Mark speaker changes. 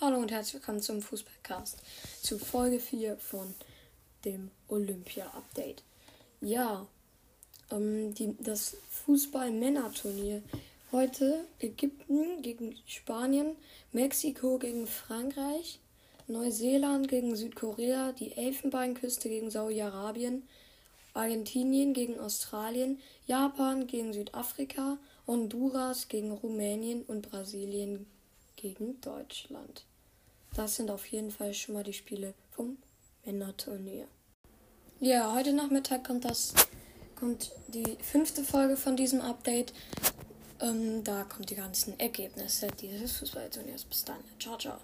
Speaker 1: Hallo und herzlich willkommen zum Fußballcast, zu Folge 4 von dem Olympia-Update. Ja, ähm, die, das Fußball-Männer-Turnier. Heute Ägypten gegen Spanien, Mexiko gegen Frankreich, Neuseeland gegen Südkorea, die Elfenbeinküste gegen Saudi-Arabien, Argentinien gegen Australien, Japan gegen Südafrika, Honduras gegen Rumänien und Brasilien gegen Deutschland. Das sind auf jeden Fall schon mal die Spiele vom Männerturnier. Ja, heute Nachmittag kommt das kommt die fünfte Folge von diesem Update. Ähm, da kommt die ganzen Ergebnisse dieses Fußballturniers. Bis dann. Ciao, ciao.